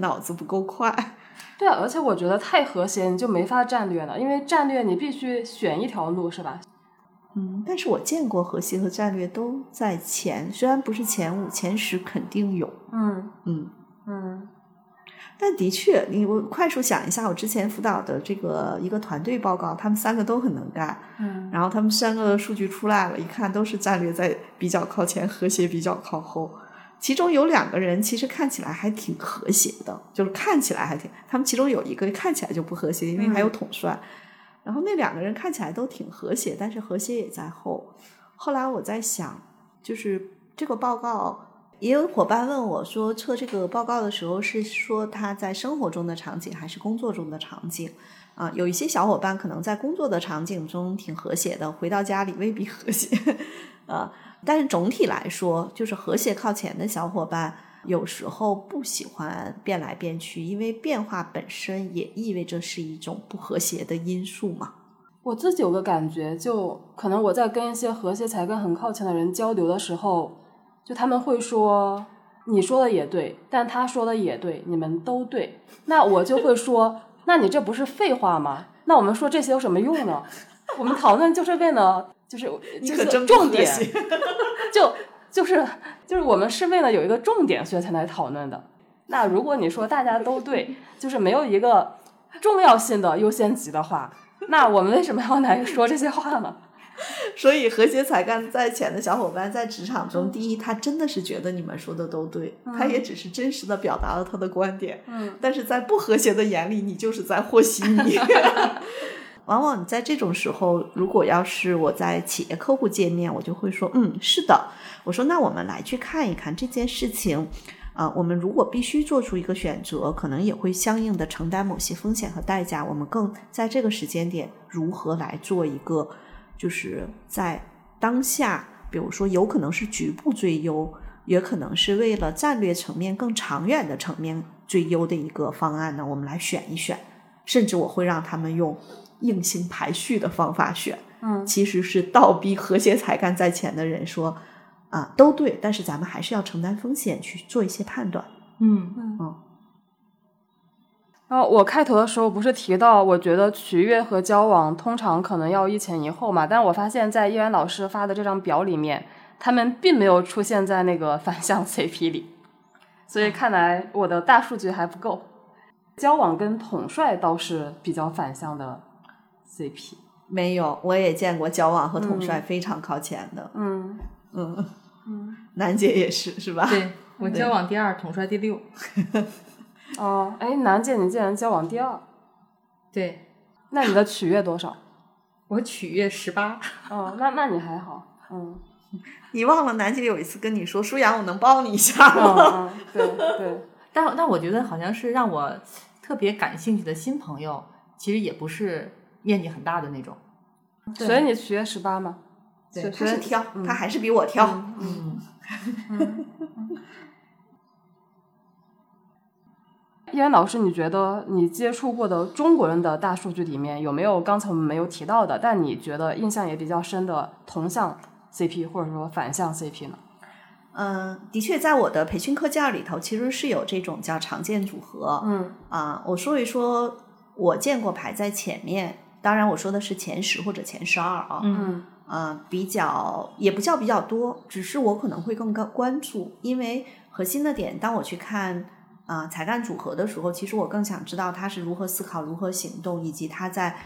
脑子不够快。对啊，而且我觉得太和谐你就没法战略了，因为战略你必须选一条路，是吧？嗯，但是我见过和谐和战略都在前，虽然不是前五，前十肯定有。嗯嗯，嗯但的确，你我快速想一下，我之前辅导的这个一个团队报告，他们三个都很能干，嗯然后他们三个的数据出来了，一看都是战略在比较靠前，和谐比较靠后。其中有两个人其实看起来还挺和谐的，就是看起来还挺，他们其中有一个看起来就不和谐，因为还有统帅。然后那两个人看起来都挺和谐，但是和谐也在后。后来我在想，就是这个报告，也有伙伴问我说，测这个报告的时候是说他在生活中的场景还是工作中的场景？啊，有一些小伙伴可能在工作的场景中挺和谐的，回到家里未必和谐，啊，但是总体来说，就是和谐靠前的小伙伴，有时候不喜欢变来变去，因为变化本身也意味着是一种不和谐的因素嘛。我自己有个感觉，就可能我在跟一些和谐才干很靠前的人交流的时候，就他们会说你说的也对，但他说的也对，你们都对，那我就会说，那你这不是废话吗？那我们说这些有什么用呢？我们讨论就是为了就是就是你可真不重点，就就是就是我们是为了有一个重点，所以才来讨论的。那如果你说大家都对，就是没有一个重要性的优先级的话，那我们为什么要来说这些话呢？所以和谐才干在前的小伙伴在职场中，第一，他真的是觉得你们说的都对，他也只是真实的表达了他的观点。嗯，但是在不和谐的眼里，你就是在和稀泥。往往你在这种时候，如果要是我在企业客户见面，我就会说，嗯，是的，我说那我们来去看一看这件事情。啊、我们如果必须做出一个选择，可能也会相应的承担某些风险和代价。我们更在这个时间点如何来做一个，就是在当下，比如说有可能是局部最优，也可能是为了战略层面更长远的层面最优的一个方案呢，我们来选一选。甚至我会让他们用硬性排序的方法选，嗯其实是倒逼和谐才干在前的人说，啊，都对，但是咱们还是要承担风险去做一些判断。嗯然后我开头的时候不是提到，我觉得取悦和交往通常可能要一前一后嘛，但我发现，在叶然老师发的这张表里面，他们并没有出现在那个反向 CP 里，所以看来我的大数据还不够。交往跟统帅倒是比较反向的 CP，没有，我也见过交往和统帅非常靠前的，嗯 嗯嗯，楠姐也是，是吧？对我交往第二，统帅第六。哦，哎，楠姐，你竟然交往第二，对那你的取悦多少？我取悦十八。哦，那那你还好，嗯你忘了南姐有一次跟你说，舒阳，我能抱你一下嗯吗？嗯，对对，但但我觉得好像是让我特别感兴趣的新朋友，其实也不是面积很大的那种。所以你取悦十八吗？对他是挑，嗯他还是比我挑。嗯，叶岩老师，你觉得你接触过的中国人的大数据里面有没有刚才我们没有提到的，但你觉得印象也比较深的同向 CP 或者说反向 CP 呢？嗯，的确，在我的培训课件里头，其实是有这种叫常见组合。嗯啊，我说一说我见过排在前面，当然我说的是前十或者前十二啊。嗯啊，比较也不叫比较多，只是我可能会更高关注，因为核心的点，当我去看啊、呃才干组合的时候，其实我更想知道他是如何思考、如何行动，以及他在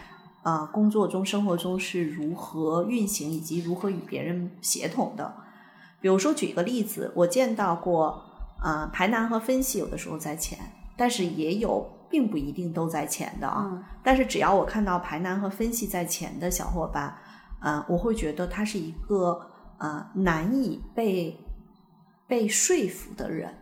呃工作中、生活中是如何运行，以及如何与别人协同的。比如说，举一个例子，我见到过，呃，排难和分析有的时候在前，但是也有并不一定都在前的啊。嗯但是只要我看到排难和分析在前的小伙伴，呃，我会觉得他是一个呃难以被被说服的人。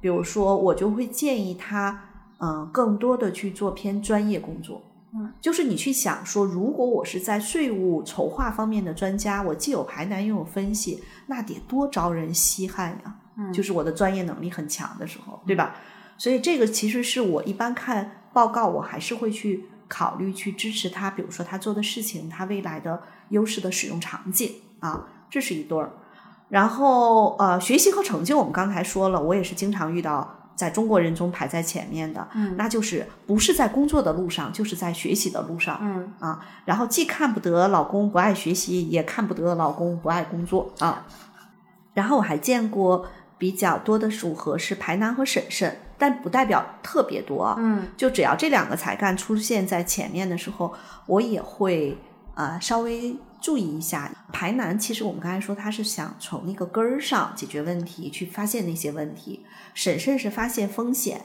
比如说，我就会建议他，嗯、更多的去做偏专业工作。嗯，就是你去想说，如果我是在税务筹划方面的专家，我既有排难又有分析，那得多招人稀罕呀！嗯就是我的专业能力很强的时候，对吧？所以这个其实是我一般看报告，我还是会去考虑去支持他，比如说他做的事情，他未来的优势的使用场景啊，这是一对儿。然后呃，学习和成就，我们刚才说了，我也是经常遇到在中国人中排在前面的，嗯那就是不是在工作的路上，就是在学习的路上。嗯啊，然后既看不得老公不爱学习，也看不得老公不爱工作啊。然后我还见过比较多的组合是排男和婶婶，但不代表特别多啊。嗯就只要这两个才干出现在前面的时候，我也会呃稍微注意一下。排难其实我们刚才说，他是想从那个根儿上解决问题，去发现那些问题；审慎是发现风险，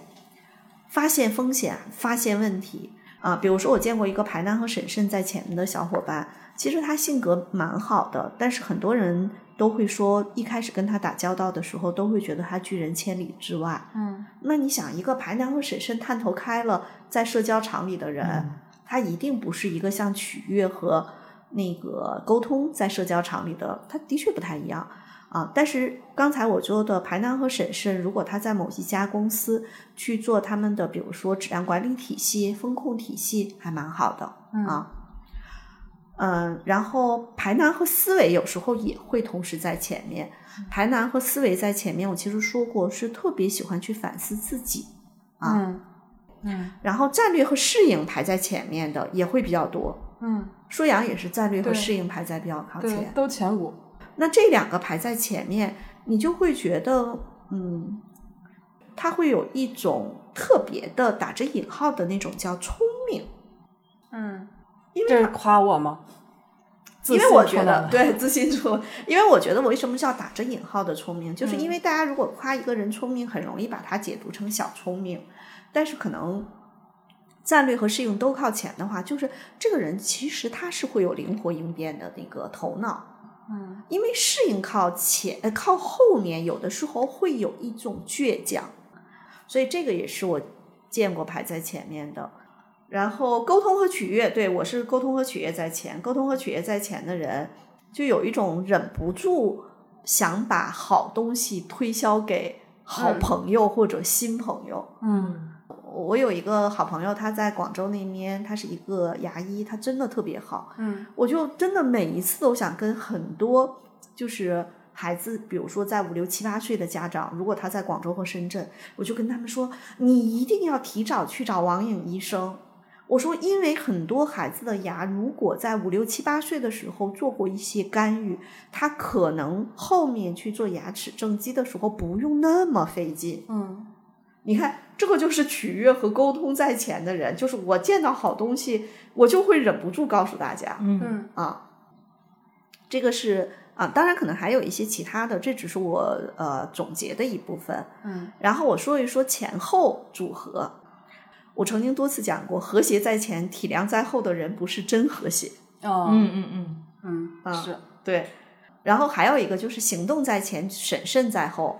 发现风险，发现问题。啊，比如说我见过一个排难和审慎在前面的小伙伴，其实他性格蛮好的，但是很多人都会说，一开始跟他打交道的时候，都会觉得他拒人千里之外。嗯那你想，一个排难和审慎探头开了，在社交场里的人，他一定不是一个像取悦和那个沟通在社交场里的，他的确不太一样啊。但是刚才我说的排难和审慎，如果他在某一家公司去做他们的，比如说质量管理体系、风控体系，还蛮好的啊。嗯，然后排难和思维有时候也会同时在前面。排难和思维在前面，我其实说过是特别喜欢去反思自己啊。嗯嗯然后战略和适应排在前面的也会比较多。嗯，舒阳也是战略和适应排在比较靠，前。都前五。那这两个排在前面，你就会觉得，嗯，他会有一种特别的打着引号的那种叫聪明，嗯，因为这是夸我吗？因为我觉得对自信出，因为我觉得我为什么叫打着引号的聪明，就是因为大家如果夸一个人聪明，很容易把他解读成小聪明，但是可能战略和适应都靠前的话，就是这个人其实他是会有灵活应变的那个头脑，嗯因为适应靠前，呃，靠后面有的时候会有一种倔强，所以这个也是我见过排在前面的。然后沟通和取悦，对我是沟通和取悦在前，沟通和取悦在前的人，就有一种忍不住想把好东西推销给好嗯朋友或者新朋友。嗯我有一个好朋友，他在广州那边，他是一个牙医，他真的特别好。嗯我就真的每一次都想跟很多就是孩子，比如说在五六七八岁的家长，如果他在广州或深圳，我就跟他们说，你一定要提早去找王颖医生。我说，因为很多孩子的牙，如果在五六七八岁的时候做过一些干预，他可能后面去做牙齿正畸的时候不用那么费劲。嗯你看，这个就是取悦和沟通在前的人，就是我见到好东西，我就会忍不住告诉大家，嗯。嗯。啊，这个是啊，当然可能还有一些其他的，这只是我呃总结的一部分。嗯。然后我说一说前后组合。我曾经多次讲过，和谐在前，体谅在后的人不是真和谐。哦。嗯嗯嗯，嗯啊是。对，然后还有一个就是行动在前，审慎在后，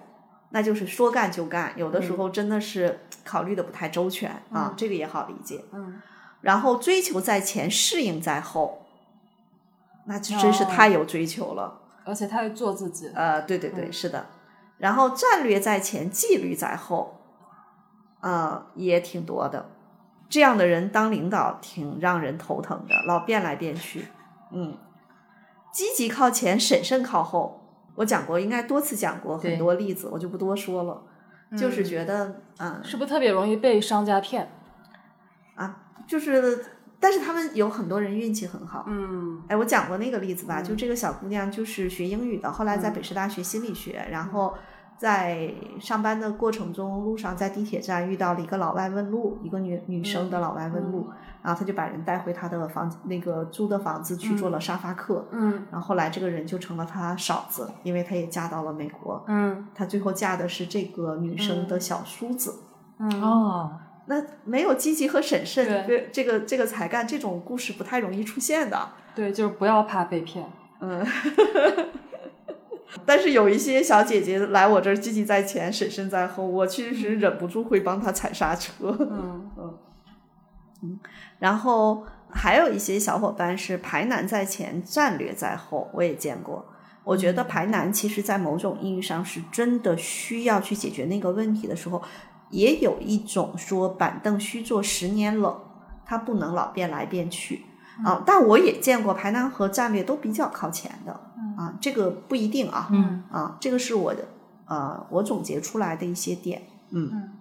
那就是说干就干，有的时候真的是考虑的不太周全、啊，这个也好理解。嗯然后追求在前，适应在后，那就真是哦太有追求了。而且他会做自己。呃，对对对，嗯是的。然后战略在前，纪律在后。呃，也挺多的。这样的人当领导挺让人头疼的，老变来变去。嗯，积极靠前，审慎靠后。我讲过，应该多次讲过很多例子，我就不多说了。就是觉得，嗯，是不是特别容易被商家骗？啊，就是，但是他们有很多人运气很好。嗯哎，我讲过那个例子吧，就这个小姑娘就是学英语的，后来在嗯北师大学心理学，然后在上班的过程中，路上在地铁站遇到了一个老外问路，一个女女生的老外问路，然后他就把人带回他的房那个租的房子去做了沙发客，嗯然后后来这个人就成了他嫂子，因为他也嫁到了美国，嗯他最后嫁的是这个女生的小叔子。嗯哦，那没有积极和审慎，对这个这个才干这种故事不太容易出现的。对，就是不要怕被骗。嗯，但是有一些小姐姐来我这儿积极在前，审慎在后，我确实忍不住会帮她踩刹车。嗯 然后还有一些小伙伴是排难在前，战略在后，我也见过。我觉得排难其实，在某种意义上是真的需要去解决那个问题的时候，也有一种说板凳虚坐十年冷，它不能老变来变去啊。但我也见过排难和战略都比较靠前的啊，这个不一定啊。嗯啊，这个是我的呃，我总结出来的一些点。嗯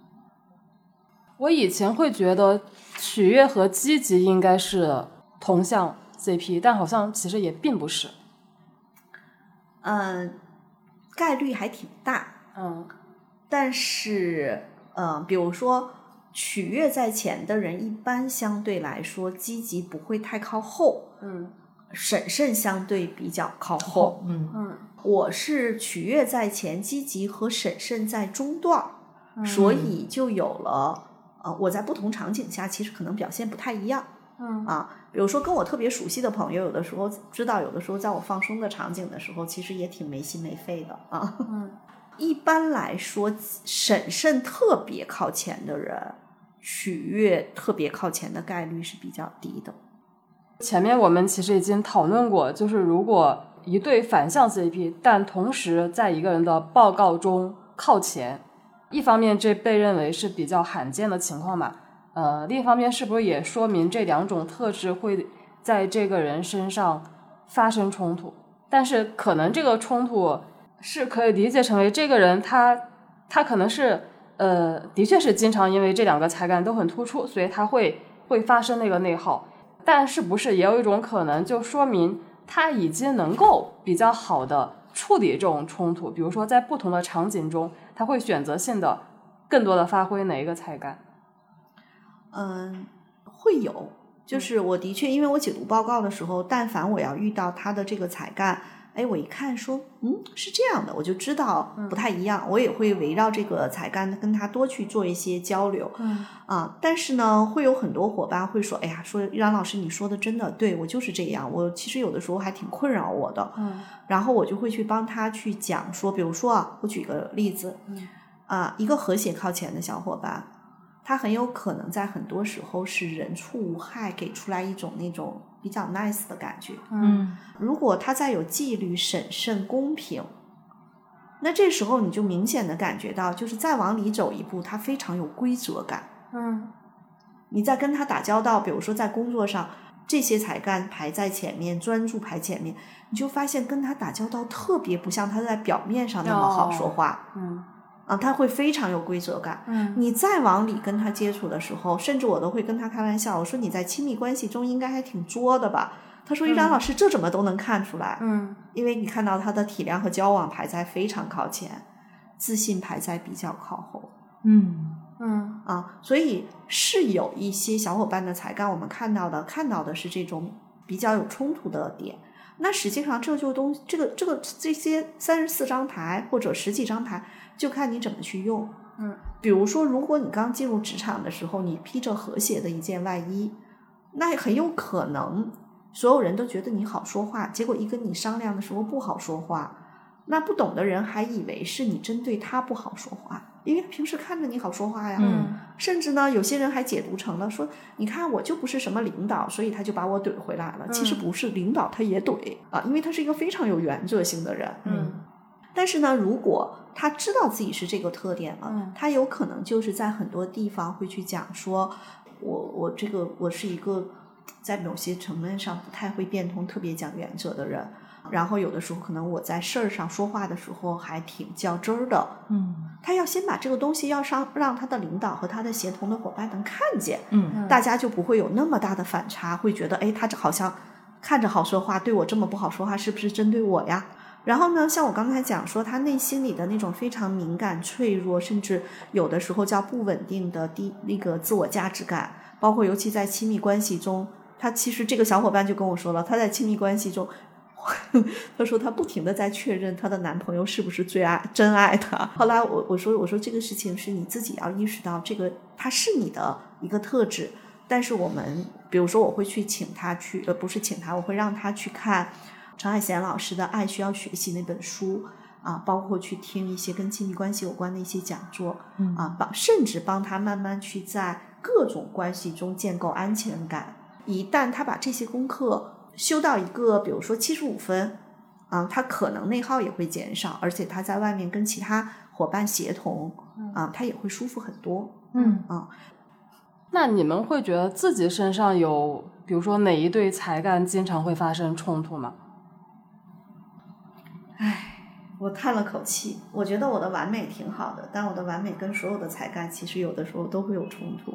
我以前会觉得取悦和积极应该是同向 CP，但好像其实也并不是。嗯、概率还挺大。嗯但是，呃，比如说取悦在前的人，一般相对来说积极不会太靠后，嗯审慎相对比较靠后。嗯嗯我是取悦在前，积极和审慎在中段儿，所以就有了。呃，我在不同场景下，其实可能表现不太一样。嗯啊，比如说跟我特别熟悉的朋友，有的时候知道，有的时候在我放松的场景的时候，其实也挺没心没肺的啊。嗯 一般来说，审慎特别靠前的人，取悦特别靠前的概率是比较低的。前面我们其实已经讨论过，就是如果一对反向 CP，但同时在一个人的报告中靠前，一方面这被认为是比较罕见的情况吧，呃，另一方面是不是也说明这两种特质会在这个人身上发生冲突？但是可能这个冲突是可以理解成为这个人他他可能是呃，的确是经常因为这两个才干都很突出，所以他会会发生那个内耗。但是不是也有一种可能，就说明他已经能够比较好的处理这种冲突，比如说在不同的场景中，他会选择性的更多的发挥哪一个才干？嗯，会有，就是我的确，因为我解读报告的时候，但凡我要遇到他的这个才干，哎，我一看说，嗯，是这样的，我就知道不太一样，我也会围绕这个才干跟他多去做一些交流。嗯啊，但是呢，会有很多伙伴会说，哎呀，说让老师你说的真的对我就是这样，我其实有的时候还挺困扰我的。嗯然后我就会去帮他去讲说，比如说啊，我举个例子，嗯啊，一个和谐靠前的小伙伴，他很有可能在很多时候是人畜无害，给出来一种那种比较 nice 的感觉。嗯如果他再有纪律、审慎、公平，那这时候你就明显的感觉到，就是再往里走一步，他非常有规则感。嗯你在跟他打交道，比如说在工作上，这些才干排在前面，专注排前面，你就发现跟他打交道特别不像他在表面上那么好说话、嗯啊，他会非常有规则感。嗯你再往里跟他接触的时候，甚至我都会跟他开玩笑，我说你在亲密关系中应该还挺作的吧？他说：“一然老师，这怎么都能看出来？嗯因为你看到他的体量和交往排在非常靠前，自信排在比较靠后。”嗯嗯啊，所以是有一些小伙伴的才干，我们看到的看到的是这种比较有冲突的点。那实际上这就东这个这个这些三十四张牌或者十几张牌，就看你怎么去用。嗯，比如说，如果你刚进入职场的时候，你披着和谐的一件外衣，那很有可能所有人都觉得你好说话，结果一跟你商量的时候不好说话，那不懂的人还以为是你针对他不好说话，因为他平时看着你好说话呀。嗯甚至呢，有些人还解读成了说，你看我就不是什么领导，所以他就把我怼回来了。其实不是，领导他也怼啊，因为他是一个非常有原则性的人。嗯但是呢，如果他知道自己是这个特点了，嗯他有可能就是在很多地方会去讲说，我我这个我是一个在某些层面上不太会变通、特别讲原则的人。然后有的时候可能我在事儿上说话的时候还挺较真儿的，嗯他要先把这个东西要上让他的领导和他的协同的伙伴能看见，嗯大家就不会有那么大的反差，会觉得哎，他这好像看着好说话，对我这么不好说话，是不是针对我呀？然后呢，像我刚才讲说，他内心里的那种非常敏感、脆弱，甚至有的时候叫不稳定的低那个自我价值感，包括尤其在亲密关系中，他其实这个小伙伴就跟我说了，他在亲密关系中。他说她不停的在确认她的男朋友是不是最爱真爱她。后来我我说我说这个事情是你自己要意识到，这个他是你的一个特质。但是我们比如说我会去请他去，呃不是请他，我会让他去看陈海贤老师的《爱需要学习》那本书啊，包括去听一些跟亲密关系有关的一些讲座嗯啊，帮甚至帮他慢慢去在各种关系中建构安全感。一旦他把这些功课修到一个，比如说七十五分，啊，他可能内耗也会减少，而且他在外面跟其他伙伴协同，啊，他也会舒服很多。嗯啊那你们会觉得自己身上有，比如说哪一对才干经常会发生冲突吗？唉我叹了口气，我觉得我的完美挺好的，但我的完美跟所有的才干其实有的时候都会有冲突。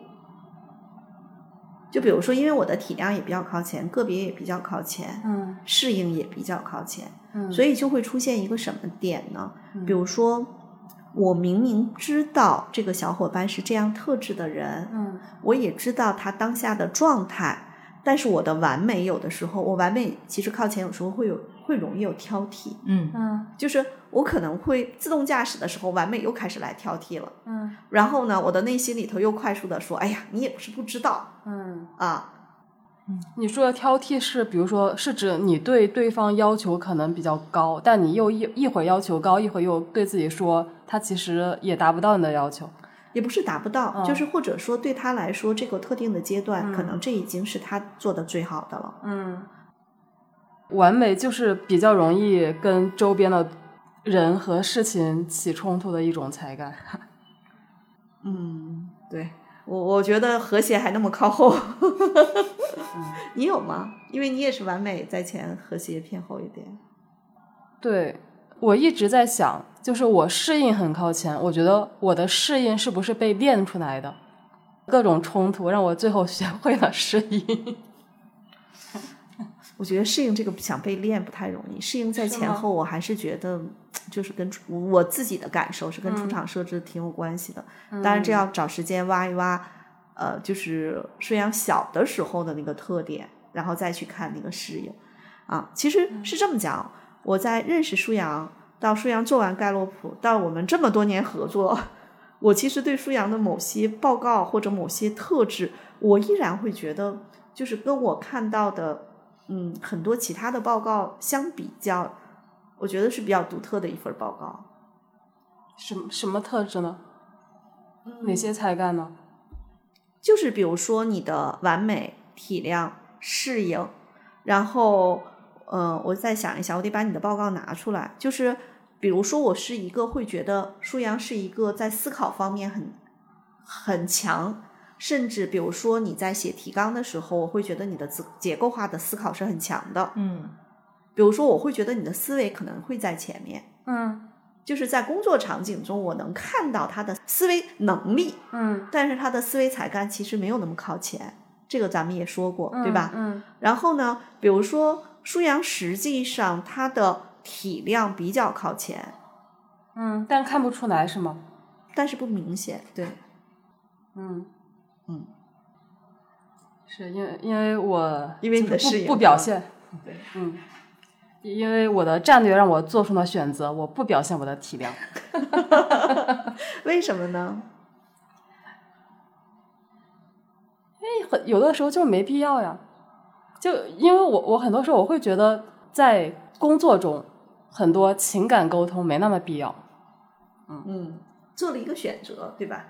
就比如说，因为我的体量也比较靠前，个别也比较靠前，嗯适应也比较靠前，嗯所以就会出现一个什么点呢？比如说，我明明知道这个小伙伴是这样特质的人，嗯我也知道他当下的状态，但是我的完美有的时候，我完美其实靠前，有时候会有会容易有挑剔，嗯。嗯。就是我可能会自动驾驶的时候，完美又开始来挑剔了，嗯。然后呢，我的内心里头又快速的说，哎呀，你也不是不知道嗯。啊，你说的挑剔是，比如说是指你对对方要求可能比较高，但你又一一会儿要求高，一会儿又对自己说他其实也达不到你的要求。也不是达不到，嗯。就是或者说对他来说，这个特定的阶段，嗯。可能这已经是他做的最好的了。嗯，完美就是比较容易跟周边的人和事情起冲突的一种才干。嗯，对我我觉得和谐还那么靠后，你有吗？因为你也是完美在前，和谐偏后一点。对我一直在想，就是我适应很靠前，我觉得我的适应是不是被练出来的？各种冲突让我最后学会了适应。我觉得适应这个想被练不太容易，适应在前后，我还是觉得就是跟我自己的感受是跟出嗯场设置挺有关系的。当然，这要找时间挖一挖，呃，就是顺阳小的时候的那个特点，然后再去看那个适应。啊，其实是这么讲，我在认识舒阳，到舒阳做完盖洛普，到我们这么多年合作，我其实对舒阳的某些报告或者某些特质，我依然会觉得，就是跟我看到的，嗯，很多其他的报告相比较，我觉得是比较独特的一份报告。什么什么特质呢？哪些才干呢？就是比如说你的完美、体谅、适应，然后，呃，我再想一想，我得把你的报告拿出来。就是比如说，我是一个会觉得舒阳是一个在思考方面很很强，甚至比如说你在写提纲的时候，我会觉得你的结结构化的思考是很强的。嗯比如说，我会觉得你的思维可能会在前面。嗯就是在工作场景中，我能看到他的思维能力，嗯，但是他的思维才干其实没有那么靠前，这个咱们也说过，对吧？嗯然后呢，比如说舒阳，实际上他的体量比较靠前，嗯，但看不出来是吗？但是不明显。对，嗯嗯，是因为因为我因为你的就是不不表现，对，嗯，因为我的战略让我做出了选择，我不表现我的体量。为什么呢？因为很有的时候就没必要呀，就因为我我很多时候我会觉得在工作中很多情感沟通没那么必要。嗯嗯，做了一个选择，对吧？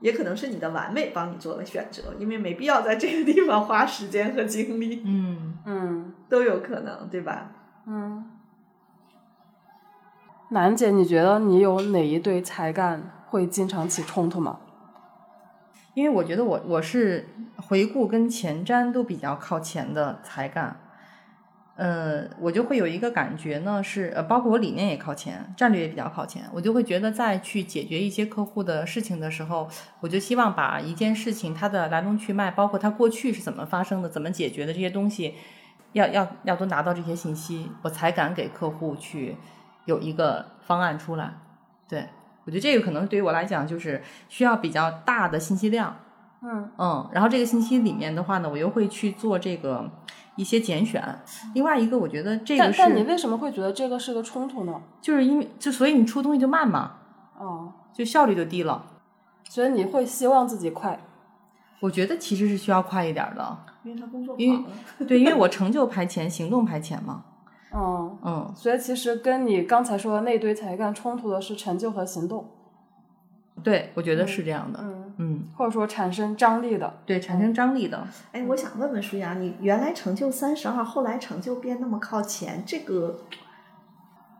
也可能是你的完美帮你做了选择，因为没必要在这个地方花时间和精力，嗯嗯都有可能，对吧？嗯，楠姐，你觉得你有哪一对才干会经常起冲突吗？因为我觉得我我是回顾跟前瞻都比较靠前的才干，呃，我就会有一个感觉呢，是呃，包括我理念也靠前，战略也比较靠前，我就会觉得在去解决一些客户的事情的时候，我就希望把一件事情它的来龙去脉，包括它过去是怎么发生的，怎么解决的这些东西，要要要都拿到这些信息，我才敢给客户去有一个方案出来，对。我觉得这个可能对于我来讲，就是需要比较大的信息量，嗯嗯，然后这个信息里面的话呢，我又会去做这个一些拣选。另外一个，我觉得这个但是，但你为什么会觉得这个是个冲突呢？就是因为就所以你出东西就慢嘛，哦，就效率就低了。所以你会希望自己快。我觉得其实是需要快一点儿的，因为他工作因为对，因为我成就排前，行动排前嘛，嗯，嗯，所以其实跟你刚才说的那堆才干冲突的是成就和行动，对，我觉得是这样的，嗯，嗯，或者说产生张力的。对，产生张力的，哎，我想问问舒阳，你原来成就三十二，后来成就变那么靠前，这个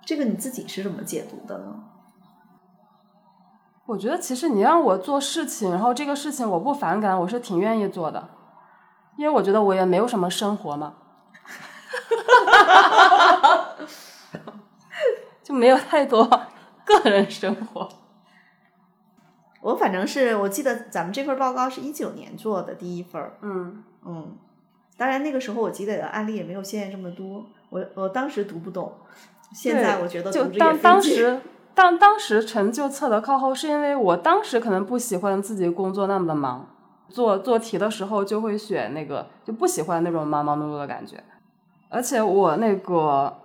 这个你自己是怎么解读的呢？我觉得其实你让我做事情，然后这个事情我不反感，我是挺愿意做的，因为我觉得我也没有什么生活嘛，就没有太多个人生活。我反正是我记得咱们这份报告是一九年做的第一份儿，嗯，嗯，当然那个时候我积累的案例也没有现在这么多，我我当时读不懂，现在我觉得就当 当时当当时成就测的靠后，是因为我当时可能不喜欢自己工作那么的忙，做做题的时候就会选那个就不喜欢那种忙忙碌碌的感觉，而且我那个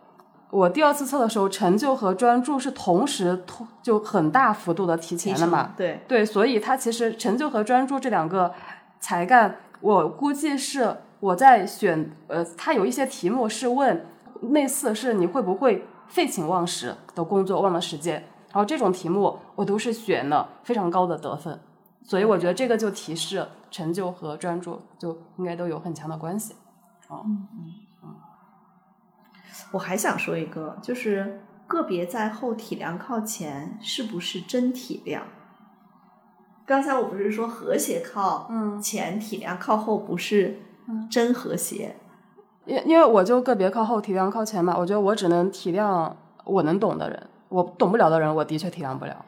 我第二次测的时候，成就和专注是同时突就很大幅度的提前了嘛，对，对，所以它其实成就和专注这两个才干，我估计是我在选，呃，它有一些题目是问类似是你会不会废寝忘食的工作忘了时间，然后这种题目我都是选了非常高的得分，所以我觉得这个就提示成就和专注就应该都有很强的关系。我还想说一个，就是个别在后，体量靠前，是不是真体量？刚才我不是说和谐靠嗯前，体量靠后，不是真和谐？因因为我就个别靠后，体量靠前嘛，我觉得我只能体谅我能懂的人，我懂不了的人，我的确体谅不了，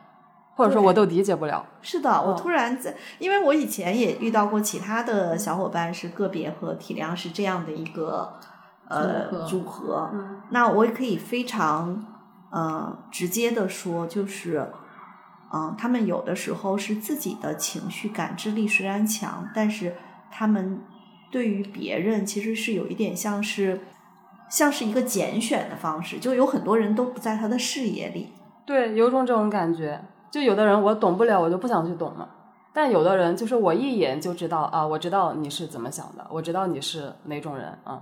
或者说我都理解不了。是的，我哦突然在，因为我以前也遇到过其他的小伙伴是个别和体量是这样的一个呃组合那我也可以非常呃直接的说，就是嗯、他们有的时候是自己的情绪感知力虽然强，但是他们对于别人其实是有一点像是像是一个拣选的方式，就有很多人都不在他的视野里。对，有种这种感觉。就有的人我懂不了，我就不想去懂了。但有的人就是我一眼就知道啊，我知道你是怎么想的，我知道你是哪种人啊。